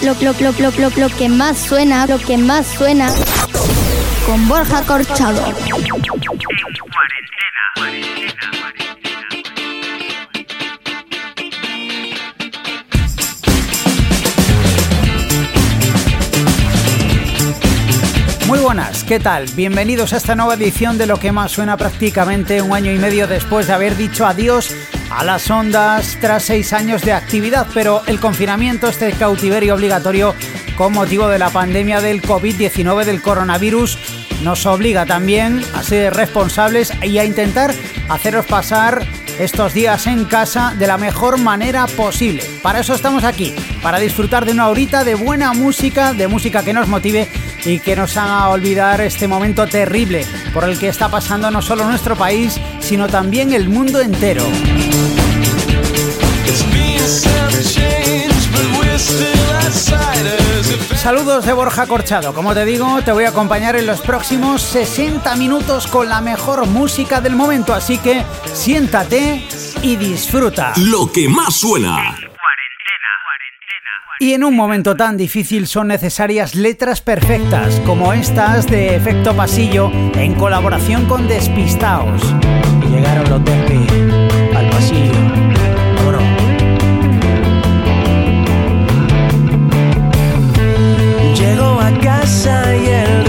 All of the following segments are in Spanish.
lo, que más suena, lo que más suena con Borja Corchado. Muy buenas, ¿qué tal? Bienvenidos a esta nueva edición de lo que más suena prácticamente un año y medio después de haber dicho adiós a las ondas tras seis años de actividad, pero el confinamiento, este cautiverio obligatorio con motivo de la pandemia del COVID-19 del coronavirus, nos obliga también a ser responsables y a intentar haceros pasar estos días en casa de la mejor manera posible. Para eso estamos aquí, para disfrutar de una horita de buena música, de música que nos motive y que nos haga olvidar este momento terrible por el que está pasando no solo nuestro país, sino también el mundo entero. Saludos de Borja Corchado. Como te digo, te voy a acompañar en los próximos 60 minutos con la mejor música del momento, así que siéntate y disfruta. Lo que más suena. Y en un momento tan difícil son necesarias letras perfectas, como estas de Efecto Pasillo en colaboración con Despistaos. Llegaron los Tempi casa y el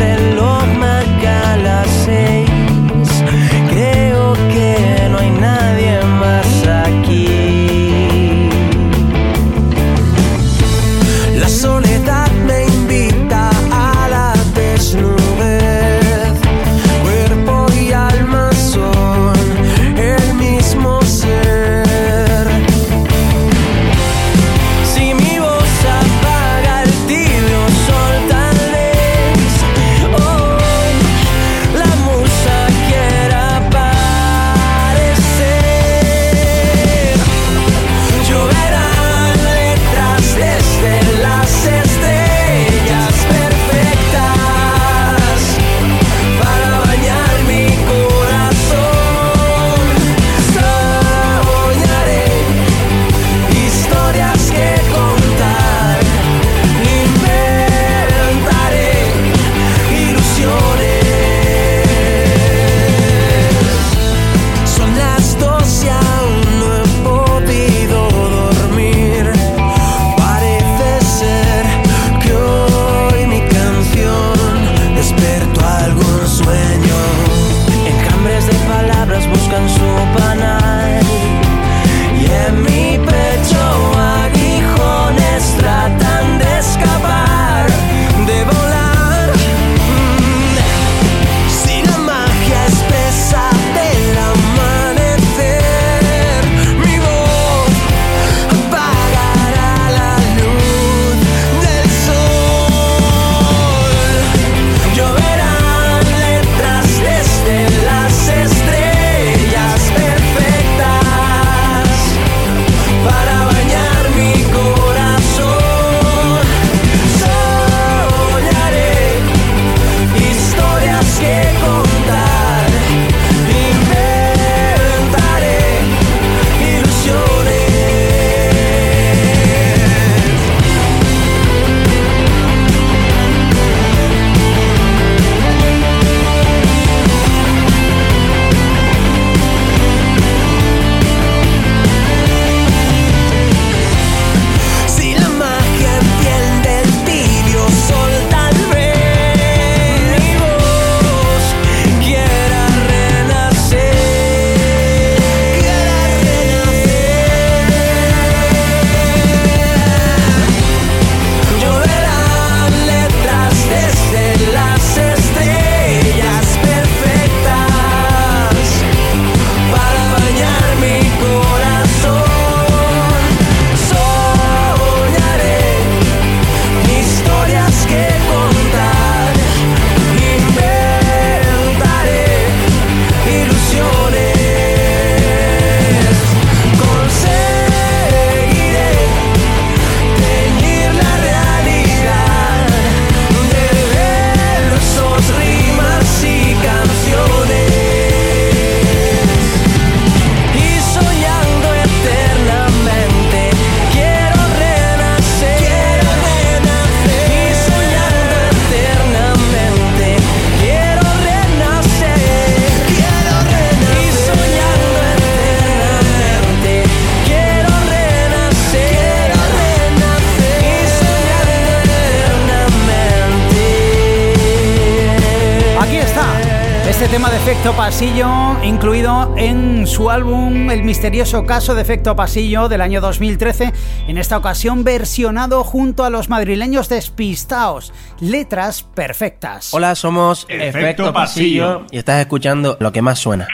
caso de Efecto Pasillo del año 2013, en esta ocasión versionado junto a los madrileños despistaos. Letras perfectas. Hola, somos Efecto, Pasillo, y estás escuchando lo que más suena.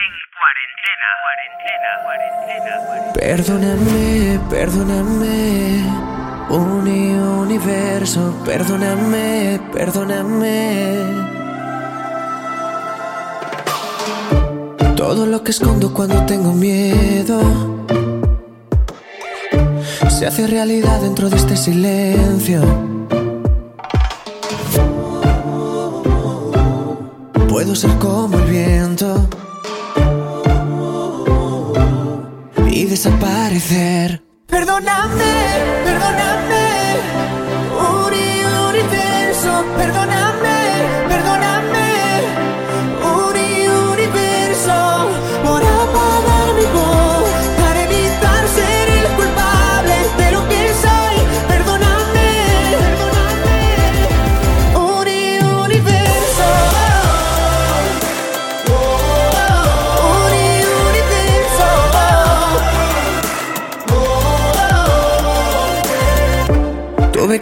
Perdóname, perdóname, uni universo, perdóname, perdóname. Todo lo que escondo cuando tengo miedo se hace realidad dentro de este silencio. Puedo ser como el viento y desaparecer. Perdóname, perdóname, uni universo, perdóname.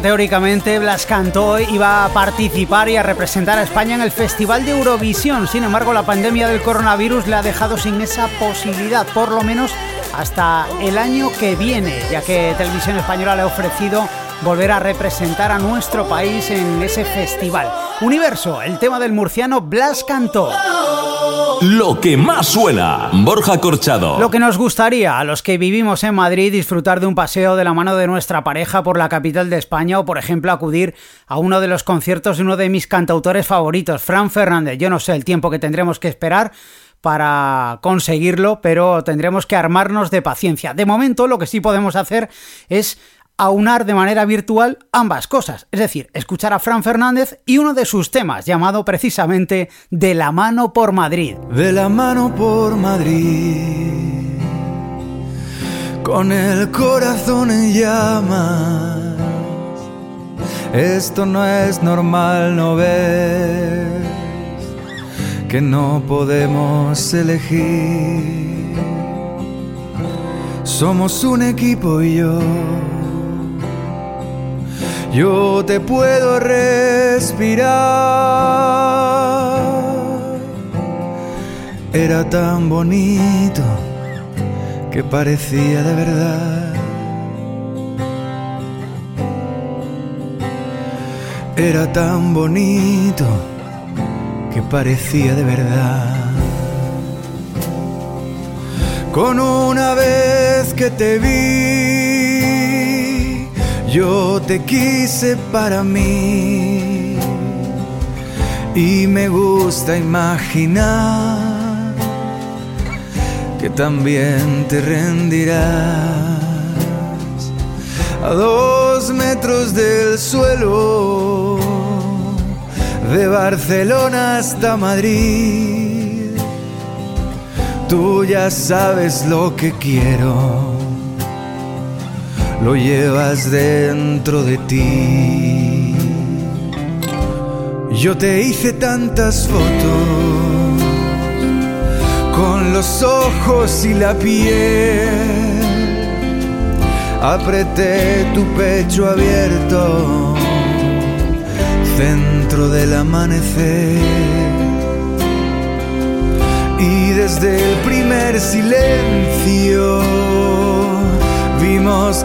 Teóricamente, Blas Cantó iba a participar y a representar a España en el Festival de Eurovisión. Sin embargo, la pandemia del coronavirus le ha dejado sin esa posibilidad, por lo menos hasta el año que viene, ya que Televisión Española le ha ofrecido volver a representar a nuestro país en ese festival. Universo, el tema del murciano Blas Cantó. Lo que más suena, Borja Corchado. Lo que nos gustaría a los que vivimos en Madrid disfrutar de un paseo de la mano de nuestra pareja por la capital de España o por ejemplo acudir a uno de los conciertos de uno de mis cantautores favoritos, Fran Fernández. Yo no sé el tiempo que tendremos que esperar para conseguirlo, pero tendremos que armarnos de paciencia. De momento lo que sí podemos hacer es aunar de manera virtual ambas cosas, es decir, escuchar a Fran Fernández y uno de sus temas llamado precisamente De la mano por Madrid. De la mano por Madrid, con el corazón en llamas, esto no es normal, no ves que no podemos elegir. Somos un equipo y yo yo te puedo respirar. Era tan bonito que parecía de verdad. Era tan bonito que parecía de verdad. Con una vez que te vi yo te quise para mí y me gusta imaginar que también te rendirás a dos metros del suelo. de Barcelona hasta Madrid. Tú ya sabes lo que quiero, lo llevas dentro de ti. Yo te hice tantas fotos con los ojos y la piel. Apreté tu pecho abierto centro del amanecer. Y desde el primer silencio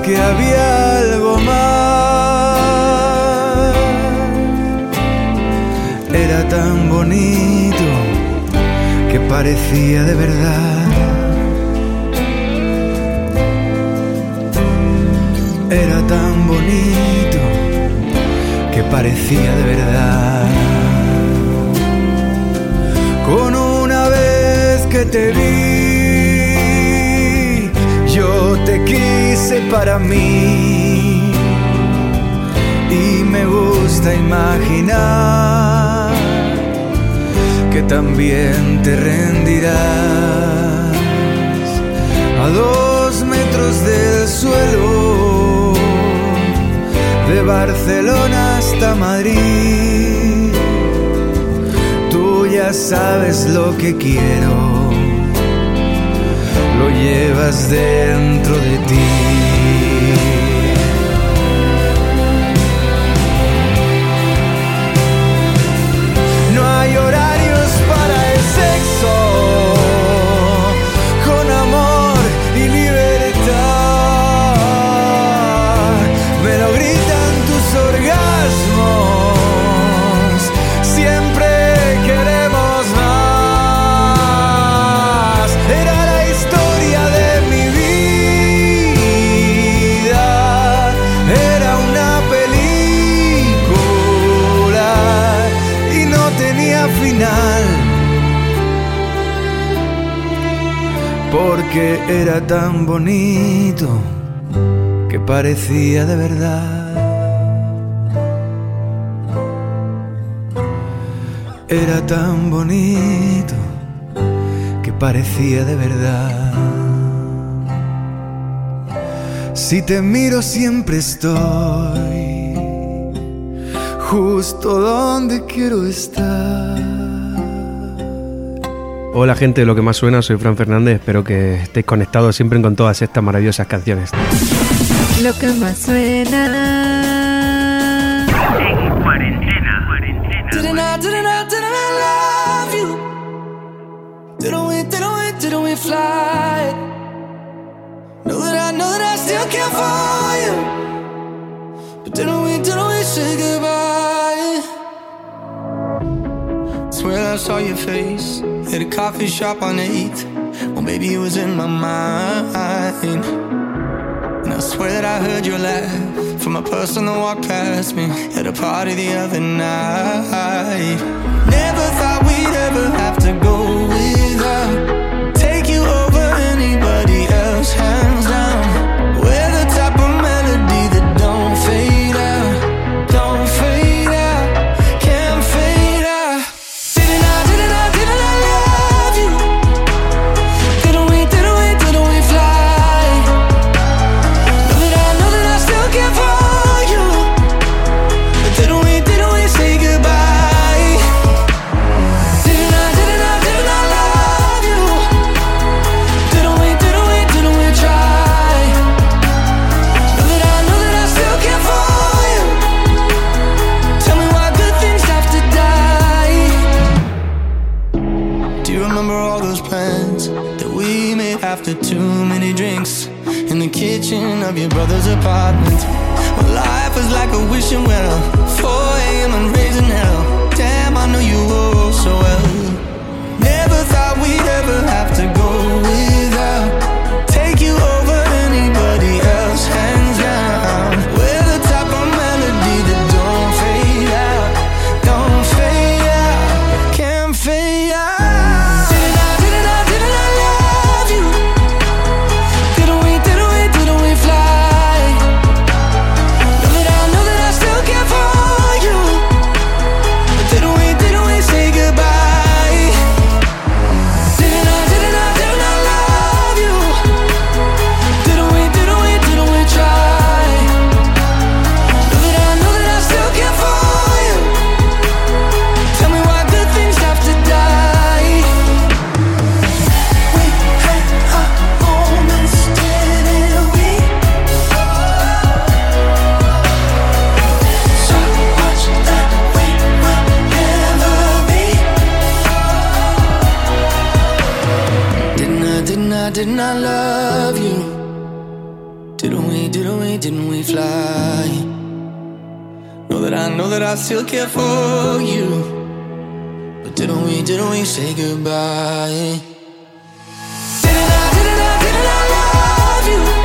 que había algo más. Era tan bonito que parecía de verdad. Era tan bonito que parecía de verdad. Con una vez que te vi, te quise para mí. Y me gusta imaginar que también te rendirás a dos metros del suelo de Barcelona hasta Madrid. Tú ya sabes lo que quiero, lo llevas dentro de ti. Porque era tan bonito que parecía de verdad. Era tan bonito que parecía de verdad. Si te miro siempre estoy justo donde quiero estar. Hola gente de lo que más suena, soy Fran Fernández, espero que estéis conectados siempre con todas estas maravillosas canciones. Lo que más suena. Didn't I, didn't I, didn't I love you? Didn't we, didn't we, didn't we fly? Know that I, know that I still care for you. But didn't we, didn't we say goodbye? Swear I saw your face at a coffee shop on 8th. Well, maybe it was in my mind. And I swear that I heard your laugh from a person that walked past me at a party the other night. Never thought we'd ever have to go without. Take you over anybody else, like a wishing well, 4 a.m. and raising hell. Damn, I know you all so well. Never thought we'd ever have to go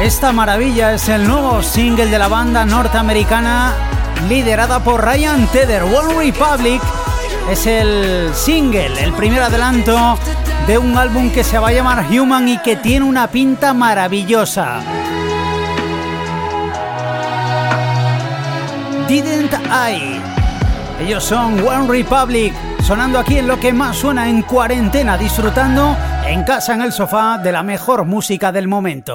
Esta maravilla es el nuevo single de la banda norteamericana liderada por Ryan Tedder. One Republic es el single, el primer adelanto de un álbum que se va a llamar Human y que tiene una pinta maravillosa. Didn't I? Ellos son One Republic, sonando aquí en lo que más suena en cuarentena, disfrutando en casa en el sofá de la mejor música del momento.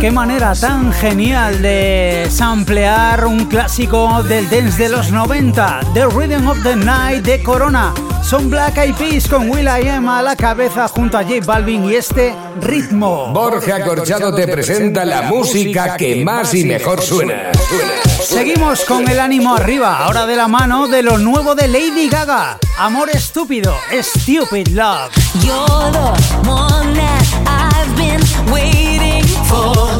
Qué manera tan genial de samplear un clásico del dance de los 90, The Rhythm of the Night de Corona. Son Black Eyed Peas con Will I Am a la cabeza junto a J Balvin y este ritmo. Borja Corchado te presenta la música que más y mejor suena. Seguimos con el ánimo arriba, ahora de la mano de lo nuevo de Lady Gaga. Amor estúpido, Stupid Love. You're the one that I've been waiting for.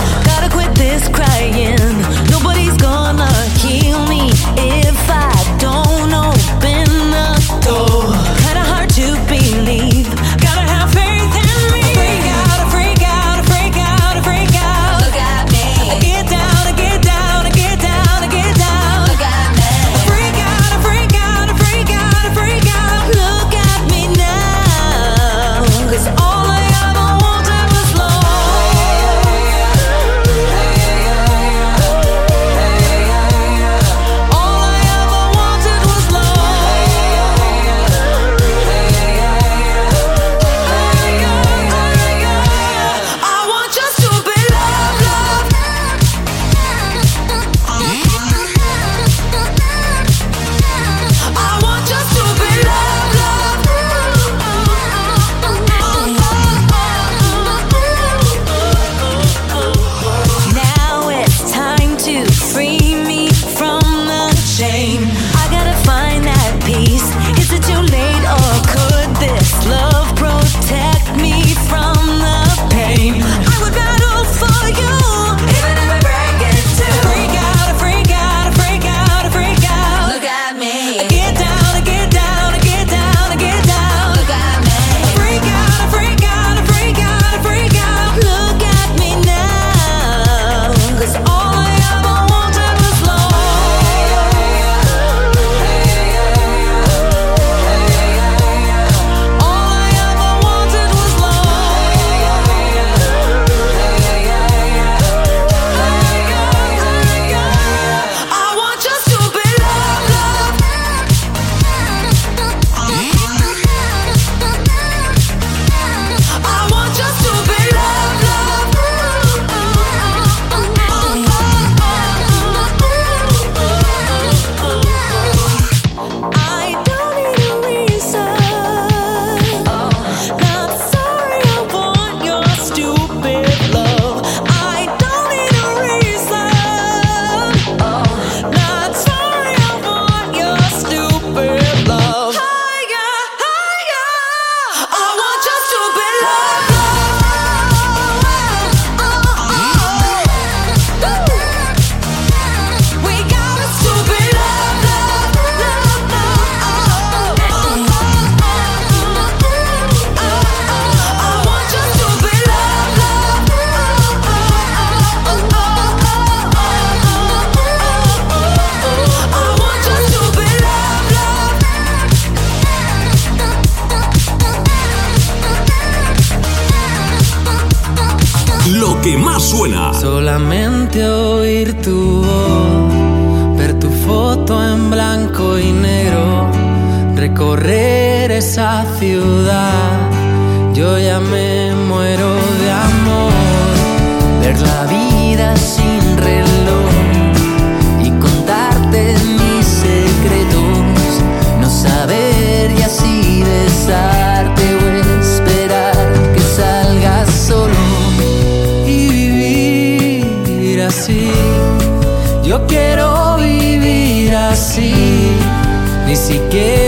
Ni siquiera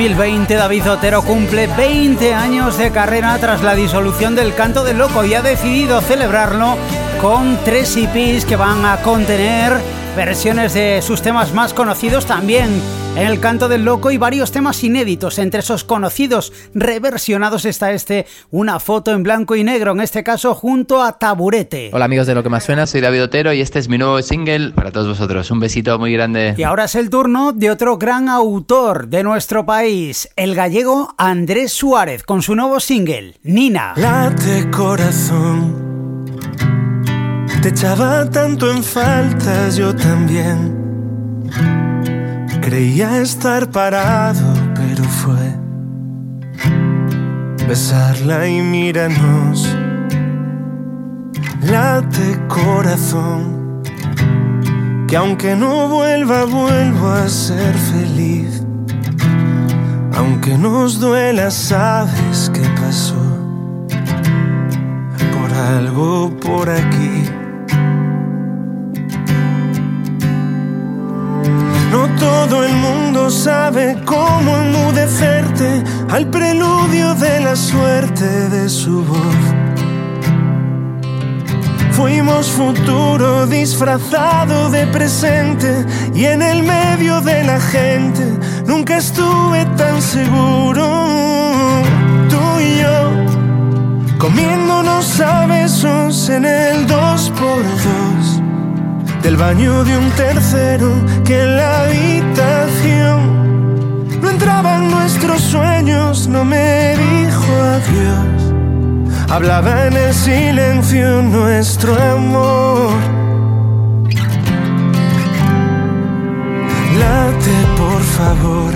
2020 David Otero cumple 20 años de carrera tras la disolución del Canto del Loco y ha decidido celebrarlo con tres EPs que van a contener versiones de sus temas más conocidos también el Canto del Loco y varios temas inéditos. Entre esos conocidos reversionados está este, una foto en blanco y negro, en este caso junto a Taburete. Hola amigos de Lo que más suena, soy David Otero y este es mi nuevo single para todos vosotros. Un besito muy grande. Y ahora es el turno de otro gran autor de nuestro país, el gallego Andrés Suárez, con su nuevo single, Nina. Late corazón. Te echaba tanto en faltas, yo también. Creía estar parado, pero fue besarla y míranos. Late corazón. Que aunque no vuelva, vuelvo a ser feliz. Aunque nos duela, sabes qué pasó. Por algo por aquí. Todo el mundo sabe cómo enmudecerte al preludio de la suerte de su voz. Fuimos futuro disfrazado de presente y en el medio de la gente nunca estuve tan seguro. Tú y yo comiéndonos a besos en el dos por dos del baño de un tercero que en la habitación no entraban nuestros sueños, no me dijo adiós. hablaba en el silencio nuestro amor. Late, por favor.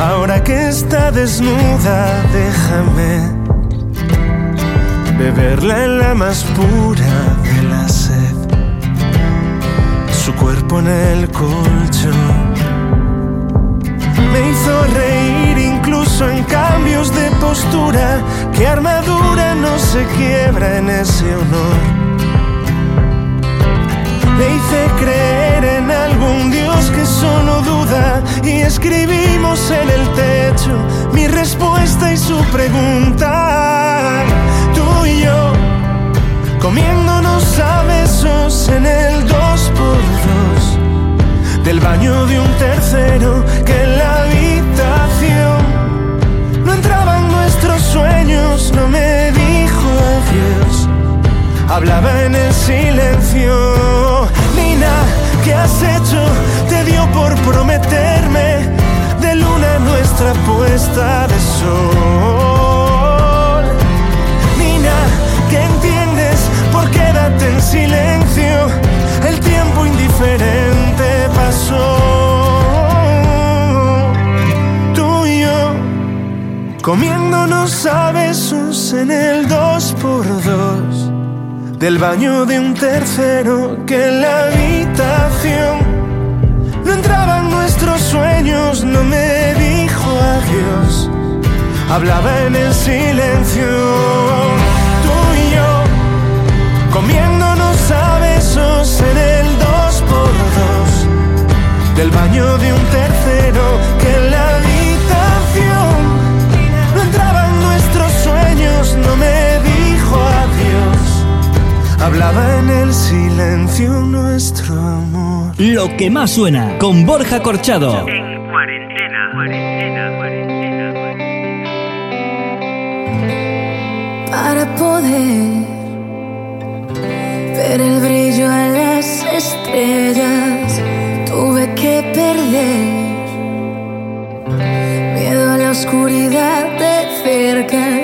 Ahora que está desnuda, déjame beberla en la más pura. Su cuerpo en el colchón me hizo reír incluso en cambios de postura. Que armadura no se quiebra en ese honor. Le hice creer en algún Dios que solo duda y escribimos en el techo mi respuesta y su pregunta. Tú y yo comiéndonos a besos en el dos por dos del baño de un tercero que en la habitación no entraban nuestros sueños, no me dijo adiós, hablaba en el silencio. Nina, ¿qué has hecho? Te dio por prometerme de luna nuestra puesta de sol. Comiéndonos a besos en el dos por dos. Del baño de un tercero que en la habitación. No entraban nuestros sueños, no me dijo adiós, hablaba en el silencio. Tú y yo comiéndonos a besos en el dos por dos. Del baño de un tercero hablaba en el silencio nuestro amor. Lo que más suena con Borja Corchado. para poder ver el brillo en las estrellas. Tuve que perder miedo a la oscuridad de cerca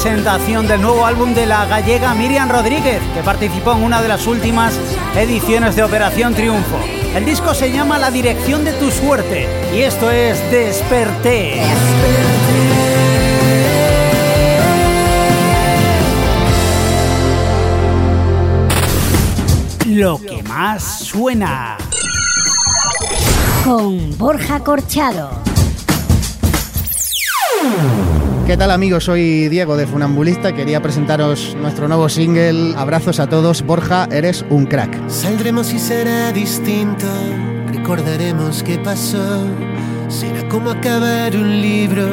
presentación del nuevo álbum de la gallega Miriam Rodríguez, que participó en una de las últimas ediciones de Operación Triunfo. El disco se llama La dirección de tu suerte y esto es Desperté. Lo que más suena. Con Borja Corchado. ¿Qué tal amigos? Soy Diego de Funambulista. Quería presentaros nuestro nuevo single. Abrazos a todos. Borja, eres un crack. Saldremos y será distinto. Recordaremos qué pasó. Será como acabar un libro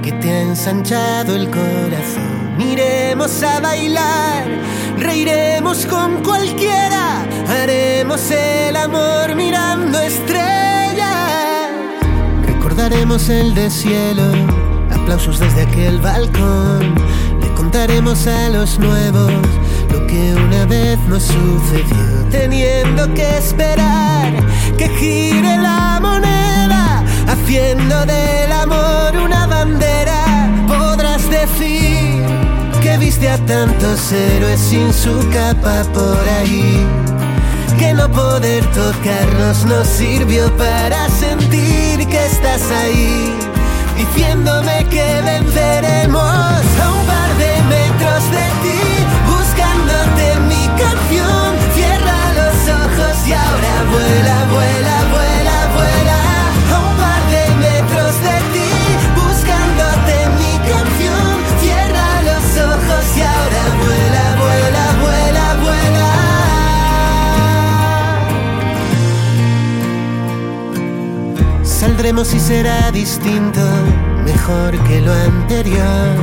que te ha ensanchado el corazón. Iremos a bailar, reiremos con cualquiera. Haremos el amor mirando estrellas. Recordaremos el de cielo aplausos desde aquel balcón. Le contaremos a los nuevos lo que una vez nos sucedió. Teniendo que esperar que gire la moneda, haciendo del amor una bandera. Podrás decir que viste a tantos héroes sin su capa por ahí. Que no poder tocarnos nos sirvió para sentir que estás ahí diciéndome que venceremos a un par de metros de ti, buscándote mi canción. Cierra los ojos y ahora vuela, vuela, Saldremos y será distinto mejor que lo anterior.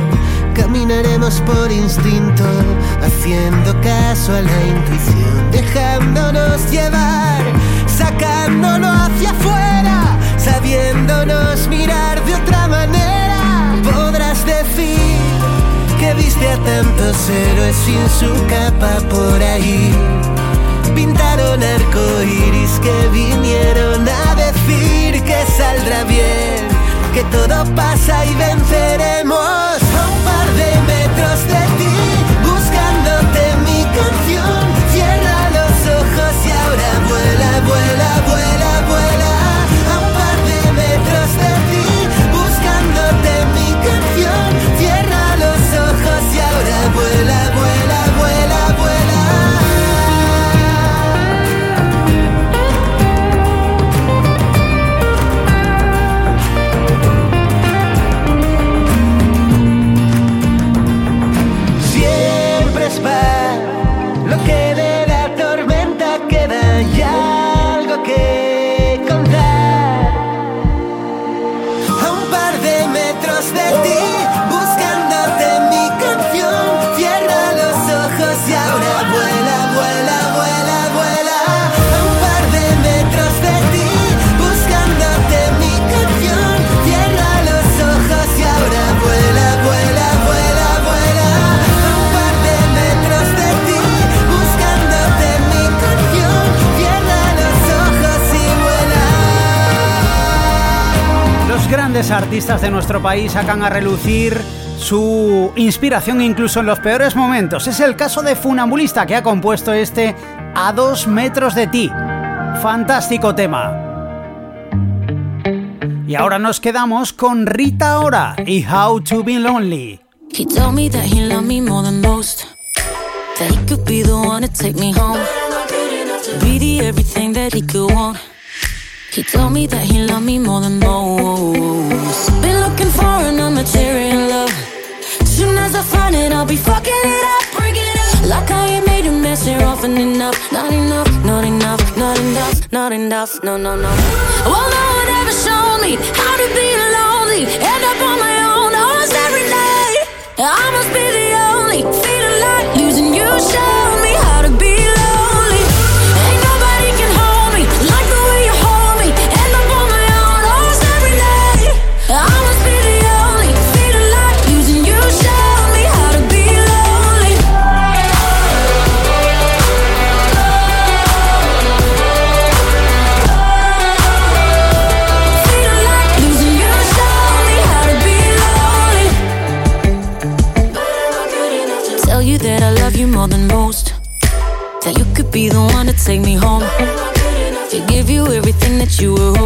Caminaremos por instinto, haciendo caso a la intuición, dejándonos llevar, sacándolo hacia afuera, sabiéndonos mirar de otra manera. Podrás decir que viste a tantos héroes sin su capa por ahí. Pintaron arcoiris que vinieron a decir que saldrá bien que todo pasa y venceremos a un par de metros de ti, buscándote mi canción. Cierra los ojos y ahora vuela, vuela, vuela. País sacan a relucir su inspiración incluso en los peores momentos. Es el caso de Funambulista que ha compuesto este A dos metros de ti. Fantástico tema. Y ahora nos quedamos con Rita Ora y How to Be Lonely. He told me that he loved me more than most. That he could be the one to take me home. Be the everything that he could want. He told me that he loved me more than most. Looking for an immaterial love. Soon as I find it, I'll be fucking it up. Break it up. Like I ain't made a mess here often enough. Not enough, not enough, not enough, not enough. No, no, no. Well, no one ever showed me how to be lonely. End up on my own oh, almost every night. I must be you were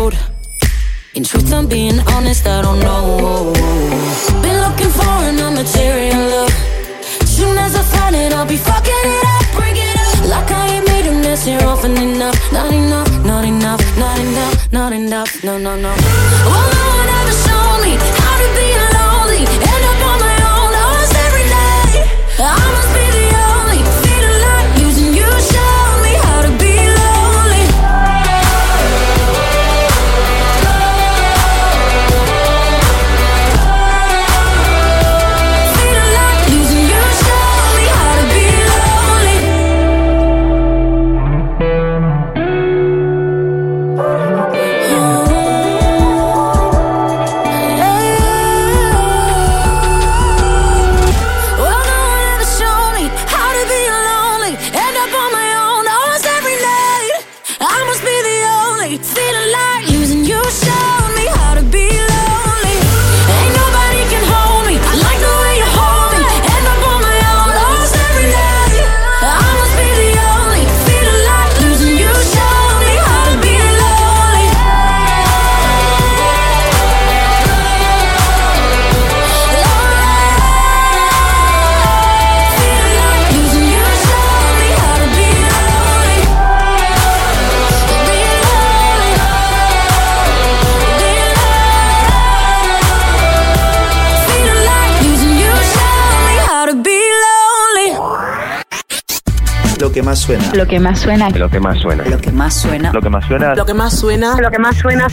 Lo que más suena. Lo que más suena. Lo que más suena. Lo que más suena. Lo que más suena. Lo que más suena.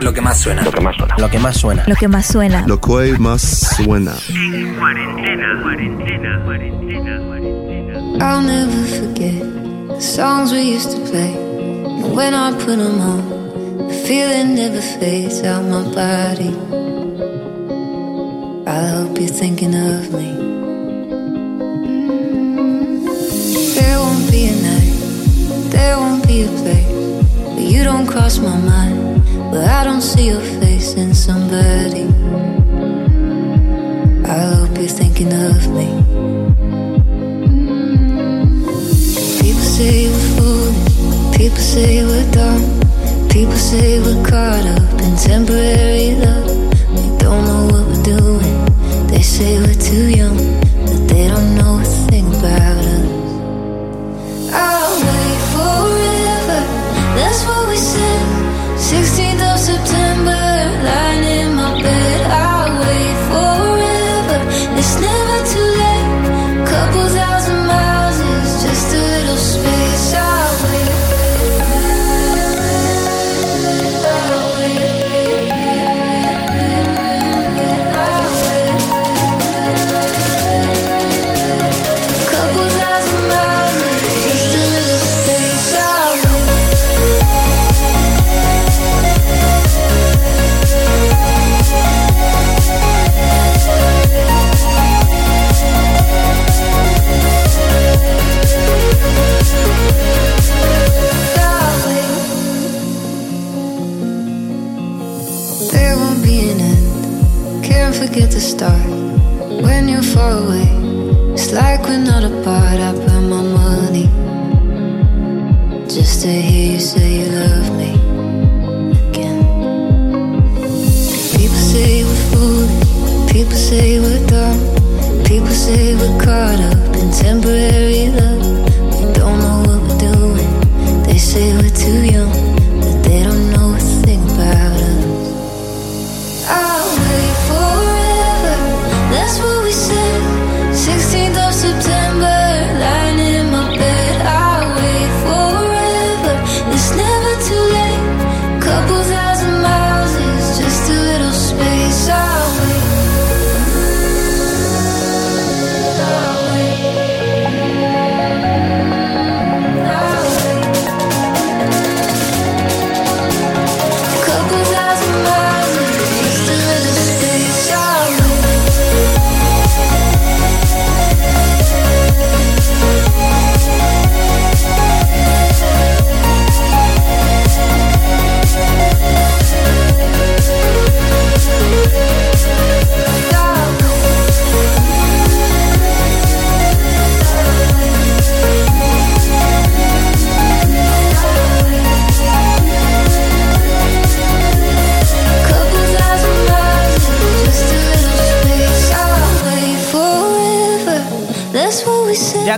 Lo que más suena. Lo que más suena. Lo que más suena. Lo que más suena. I'll never forget the songs we used to play. When I put them on, feeling never fades out my body. I hope you're thinking of me. be a night, there won't be a place where you don't cross my mind, where I don't see your face in somebody. I hope you're thinking of me. People say we're foolish, people say we're dumb, people say we're caught up in temporary love. We don't know what we're doing. They say we're too young, but they don't know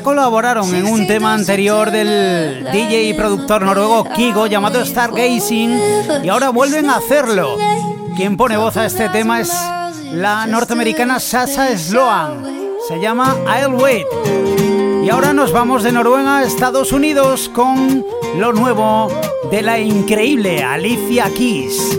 Colaboraron en un tema anterior del DJ y productor noruego Kigo llamado Stargazing y ahora vuelven a hacerlo. Quien pone voz a este tema es la norteamericana Sasa Sloan. Se llama I'll Wait. Y ahora nos vamos de Noruega a Estados Unidos con lo nuevo de la increíble Alicia Keys.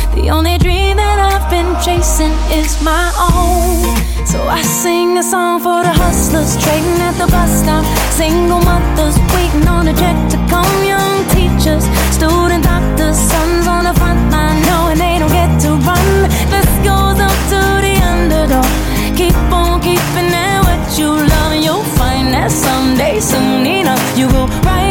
The only dream that I've been chasing is my own. So I sing a song for the hustlers trading at the bus stop. Single mothers waiting on a check to come. Young teachers, student doctors, sons on the front line knowing they don't get to run. This goes up to the underdog. Keep on keeping at what you love, and you'll find that someday, soon enough, you will rise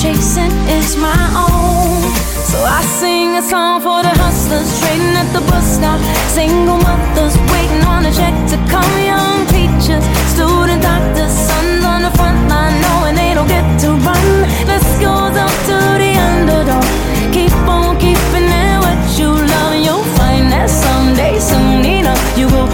chasing is my own. So I sing a song for the hustlers trading at the bus stop. Single mothers waiting on a check to come. Young teachers, student doctors, sons on the front line knowing they don't get to run. This goes up to the underdog. Keep on keeping at what you love, you'll find that someday, soon enough, you will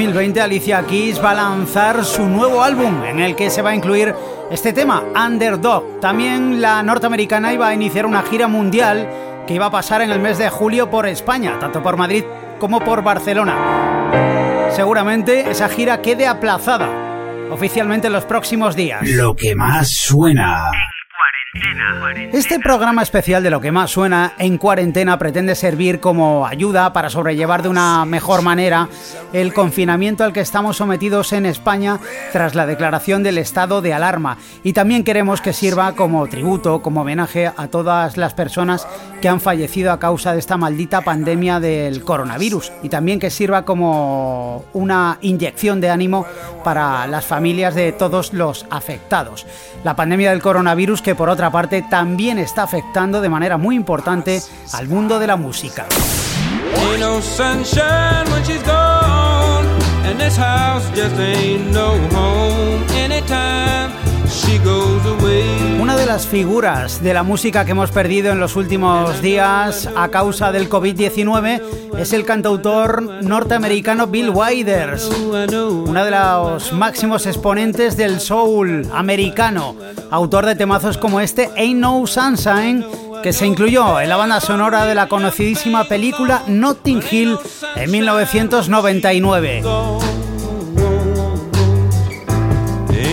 2020 Alicia Keys va a lanzar su nuevo álbum en el que se va a incluir este tema, Underdog. También la norteamericana iba a iniciar una gira mundial que iba a pasar en el mes de julio por España, tanto por Madrid como por Barcelona. Seguramente esa gira quede aplazada oficialmente en los próximos días. Lo que más suena. Este programa especial de lo que más suena en cuarentena pretende servir como ayuda para sobrellevar de una mejor manera el confinamiento al que estamos sometidos en España tras la declaración del estado de alarma y también queremos que sirva como tributo, como homenaje a todas las personas que han fallecido a causa de esta maldita pandemia del coronavirus y también que sirva como una inyección de ánimo para las familias de todos los afectados. La pandemia del coronavirus que por otra parte también está afectando de manera muy importante al mundo de la música. Una de las figuras de la música que hemos perdido en los últimos días a causa del COVID-19 es el cantautor norteamericano Bill Withers, uno de los máximos exponentes del soul americano, autor de temazos como este Ain't No Sunshine, que se incluyó en la banda sonora de la conocidísima película Notting Hill en 1999.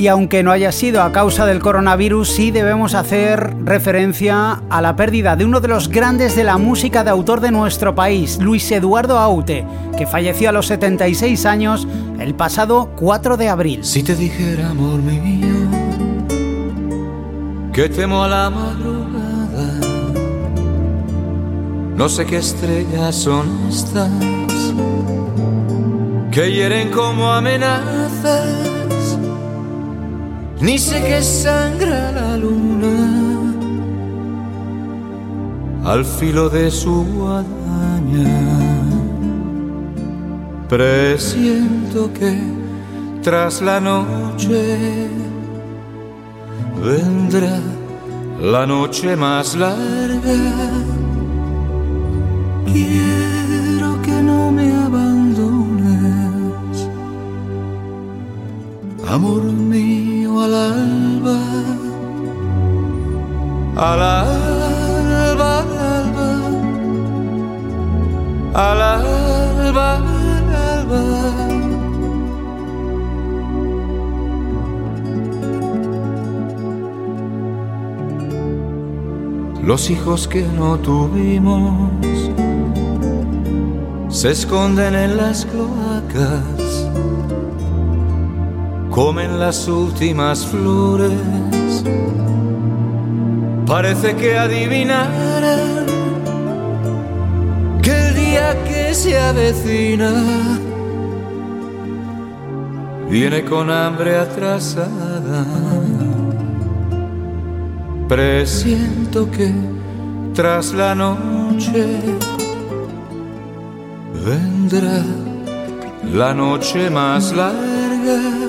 Y aunque no haya sido a causa del coronavirus, sí debemos hacer referencia a la pérdida de uno de los grandes de la música de autor de nuestro país, Luis Eduardo Aute, que falleció a los 76 años el pasado 4 de abril. Si te dijera, amor mío, que temo a la madrugada, no sé qué estrellas son estas que hieren como amenazas, ni sé qué sangra la luna al filo de su guadaña. Presiento que tras la noche vendrá la noche más larga. Amor mío al alba, al alba, al alba, al alba, al alba. Los hijos que no tuvimos se esconden en las cloacas, comen las últimas flores. Parece que adivinaran que el día que se avecina viene con hambre atrasada. Presiento que tras la noche vendrá la noche más larga.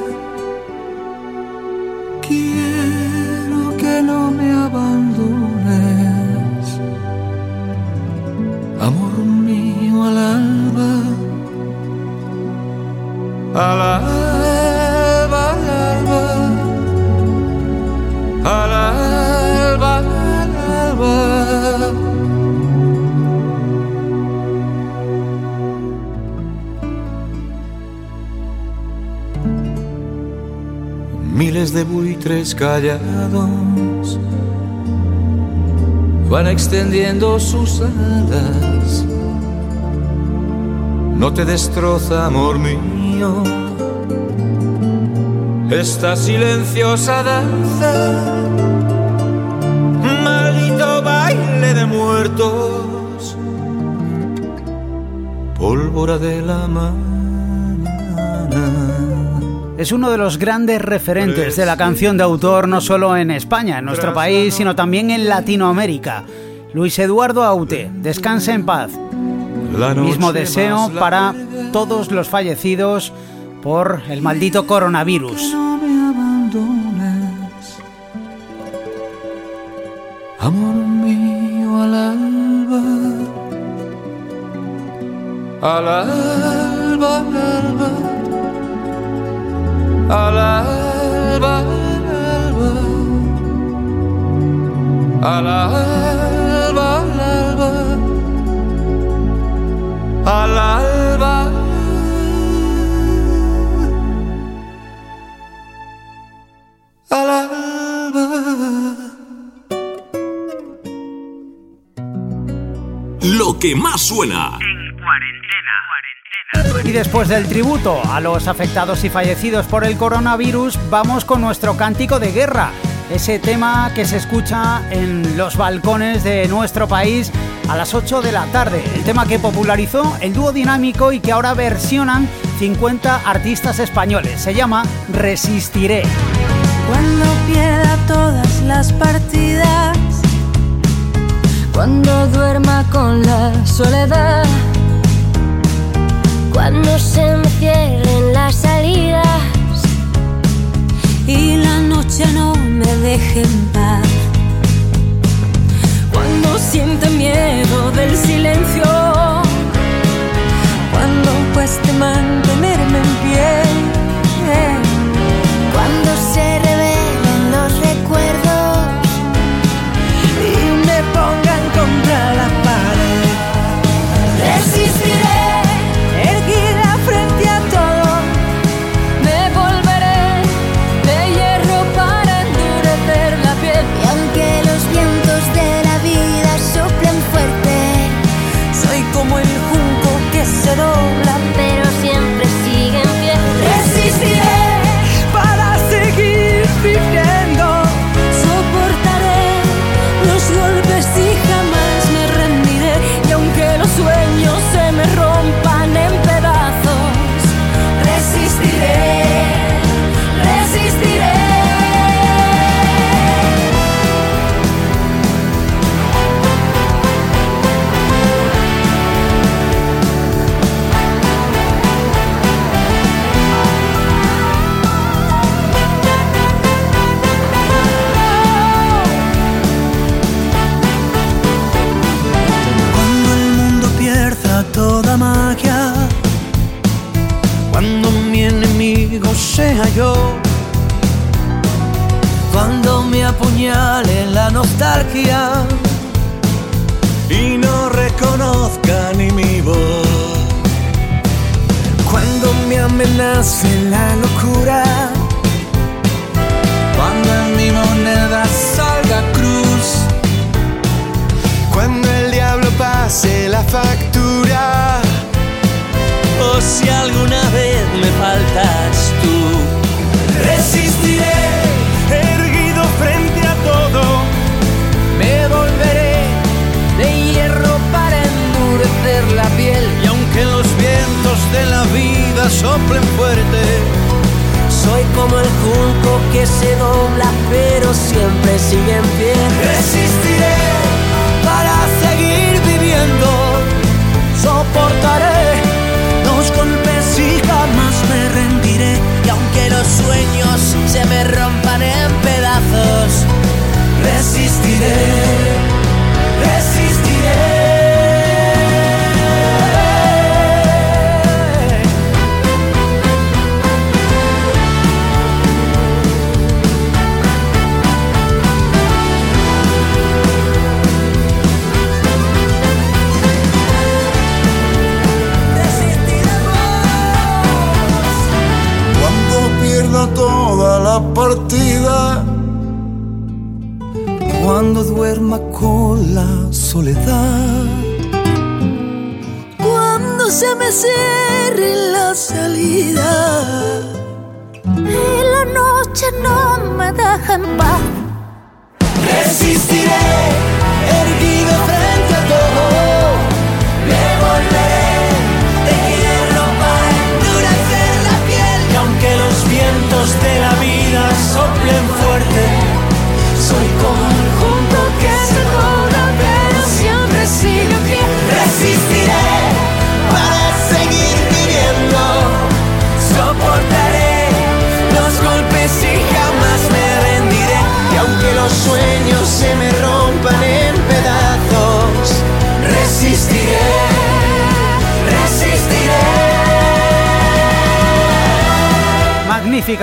Al alba, al alba, al alba, al alba. Miles de buitres callados van extendiendo sus alas. No te destroza, amor mío, esta silenciosa danza. Maldito baile de muertos, pólvora de la mañana. Es uno de los grandes referentes de la canción de autor no solo en España, en nuestro país, sino también en Latinoamérica. Luis Eduardo Aute, descansa en paz. Mismo deseo para todos los fallecidos por el maldito coronavirus. mío al alba, al alba, al alba, al alba, al alba, al alba, al alba, al alba. Que más suena. Y después del tributo a los afectados y fallecidos por el coronavirus, vamos con nuestro cántico de guerra. Ese tema que se escucha en los balcones de nuestro país a las 8 de la tarde. El tema que popularizó el dúo dinámico y que ahora versionan 50 artistas españoles. Se llama Resistiré. Cuando pierda todas las partidas, cuando duerma con la soledad, cuando se me cierren las salidas. Y la noche no me deje en paz, cuando siente miedo del silencio, cuando cueste mantenerme en pie.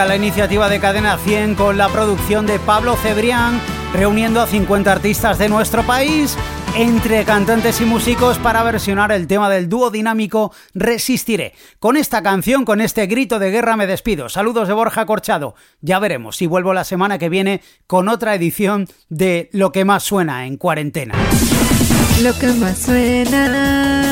la iniciativa de Cadena 100 con la producción de Pablo Cebrián, reuniendo a 50 artistas de nuestro país entre cantantes y músicos para versionar el tema del dúo dinámico Resistiré. Con esta canción, con este grito de guerra me despido. Saludos de Borja Corchado. Ya veremos si vuelvo la semana que viene con otra edición de Lo que más suena en cuarentena. Lo que más suena